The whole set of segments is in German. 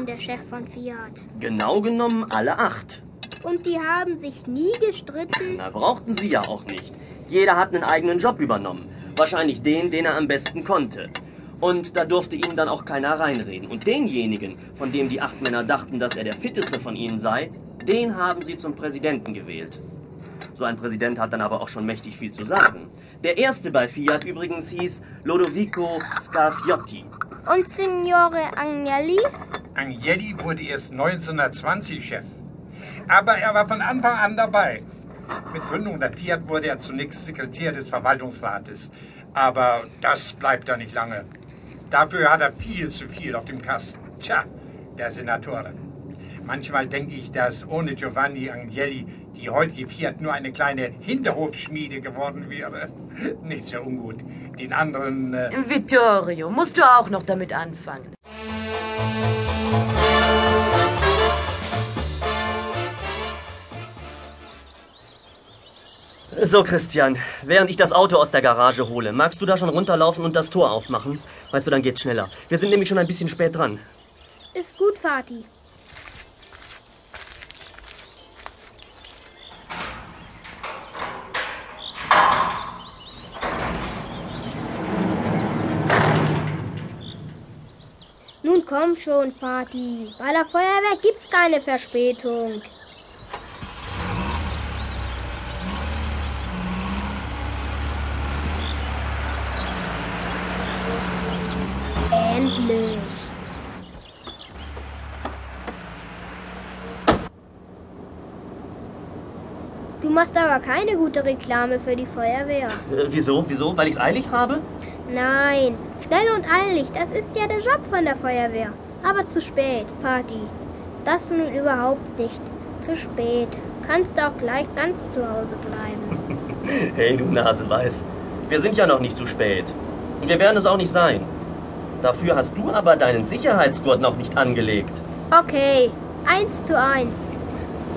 denn der Chef von Fiat? Genau genommen alle acht. Und die haben sich nie gestritten? Na, brauchten sie ja auch nicht. Jeder hat einen eigenen Job übernommen. Wahrscheinlich den, den er am besten konnte. Und da durfte ihm dann auch keiner reinreden. Und denjenigen, von dem die acht Männer dachten, dass er der fitteste von ihnen sei, den haben sie zum Präsidenten gewählt. So ein Präsident hat dann aber auch schon mächtig viel zu sagen. Der erste bei Fiat übrigens hieß Lodovico Scarfiotti. Und Signore Agnelli? Agnelli wurde erst 1920 Chef. Aber er war von Anfang an dabei. Mit Gründung der Fiat wurde er zunächst Sekretär des Verwaltungsrates. Aber das bleibt er nicht lange. Dafür hat er viel zu viel auf dem Kasten. Tja, der Senatore. Manchmal denke ich, dass ohne Giovanni Agnelli die heutige Fiat nur eine kleine Hinterhofschmiede geworden wäre. Nicht so ungut. Den anderen. Äh Vittorio, musst du auch noch damit anfangen? So, Christian, während ich das Auto aus der Garage hole, magst du da schon runterlaufen und das Tor aufmachen? Weißt du, dann geht's schneller. Wir sind nämlich schon ein bisschen spät dran. Ist gut, Vati. Nun komm schon, Vati. Bei der Feuerwehr gibt's keine Verspätung. Endlich. Du machst aber keine gute Reklame für die Feuerwehr. Äh, wieso? Wieso? Weil ich's eilig habe? Nein, schnell und eilig, das ist ja der Job von der Feuerwehr. Aber zu spät, Party. Das nun überhaupt nicht. Zu spät. Kannst auch gleich ganz zu Hause bleiben. hey, du Naseweiß. Wir sind ja noch nicht zu spät. Und wir werden es auch nicht sein. Dafür hast du aber deinen Sicherheitsgurt noch nicht angelegt. Okay, eins zu eins.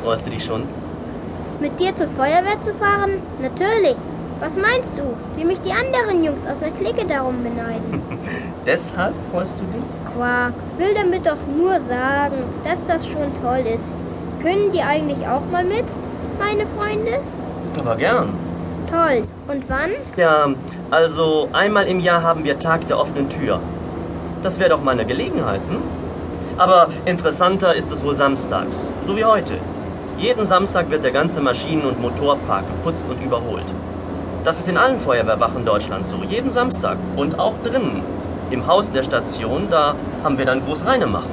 Freust du dich schon? Mit dir zur Feuerwehr zu fahren? Natürlich. Was meinst du, wie mich die anderen Jungs aus der Clique darum beneiden? Deshalb freust du dich? Quark, will damit doch nur sagen, dass das schon toll ist. Können die eigentlich auch mal mit, meine Freunde? Aber gern. Toll. Und wann? Ja, also einmal im Jahr haben wir Tag der offenen Tür. Das wäre doch mal eine Gelegenheit, hm? Aber interessanter ist es wohl samstags, so wie heute. Jeden Samstag wird der ganze Maschinen- und Motorpark geputzt und überholt. Das ist in allen Feuerwehrwachen Deutschlands so, jeden Samstag. Und auch drinnen. Im Haus der Station, da haben wir dann groß reine machen.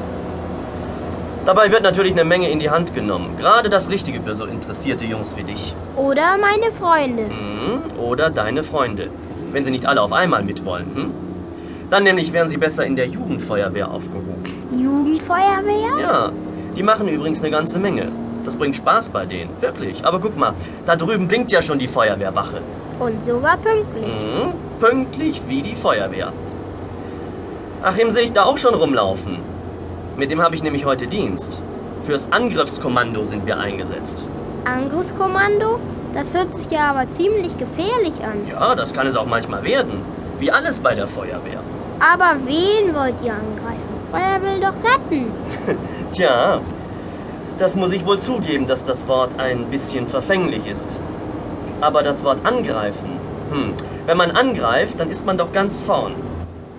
Dabei wird natürlich eine Menge in die Hand genommen. Gerade das Richtige für so interessierte Jungs wie dich. Oder meine Freunde. Hm, oder deine Freunde. Wenn sie nicht alle auf einmal mitwollen. Hm? Dann nämlich wären sie besser in der Jugendfeuerwehr aufgehoben. Jugendfeuerwehr? Ja, die machen übrigens eine ganze Menge. Das bringt Spaß bei denen, wirklich. Aber guck mal, da drüben blinkt ja schon die Feuerwehrwache. Und sogar pünktlich. Mhm, pünktlich wie die Feuerwehr. Achim sehe ich da auch schon rumlaufen. Mit dem habe ich nämlich heute Dienst. Fürs Angriffskommando sind wir eingesetzt. Angriffskommando? Das hört sich ja aber ziemlich gefährlich an. Ja, das kann es auch manchmal werden. Wie alles bei der Feuerwehr. Aber wen wollt ihr angreifen? Feuer will doch retten. Tja, das muss ich wohl zugeben, dass das Wort ein bisschen verfänglich ist. Aber das Wort angreifen, hm, wenn man angreift, dann ist man doch ganz vorn.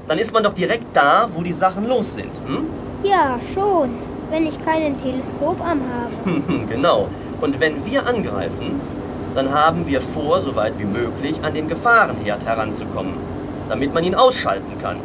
Dann ist man doch direkt da, wo die Sachen los sind. Hm? Ja, schon. Wenn ich keinen Teleskoparm habe. genau. Und wenn wir angreifen, dann haben wir vor, so weit wie möglich an den Gefahrenherd heranzukommen, damit man ihn ausschalten kann.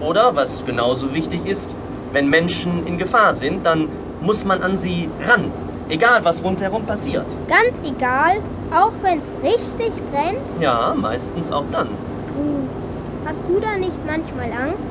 Oder, was genauso wichtig ist, wenn Menschen in Gefahr sind, dann muss man an sie ran. Egal, was rundherum passiert. Ganz egal, auch wenn es richtig brennt? Ja, meistens auch dann. Puh. Hast du da nicht manchmal Angst?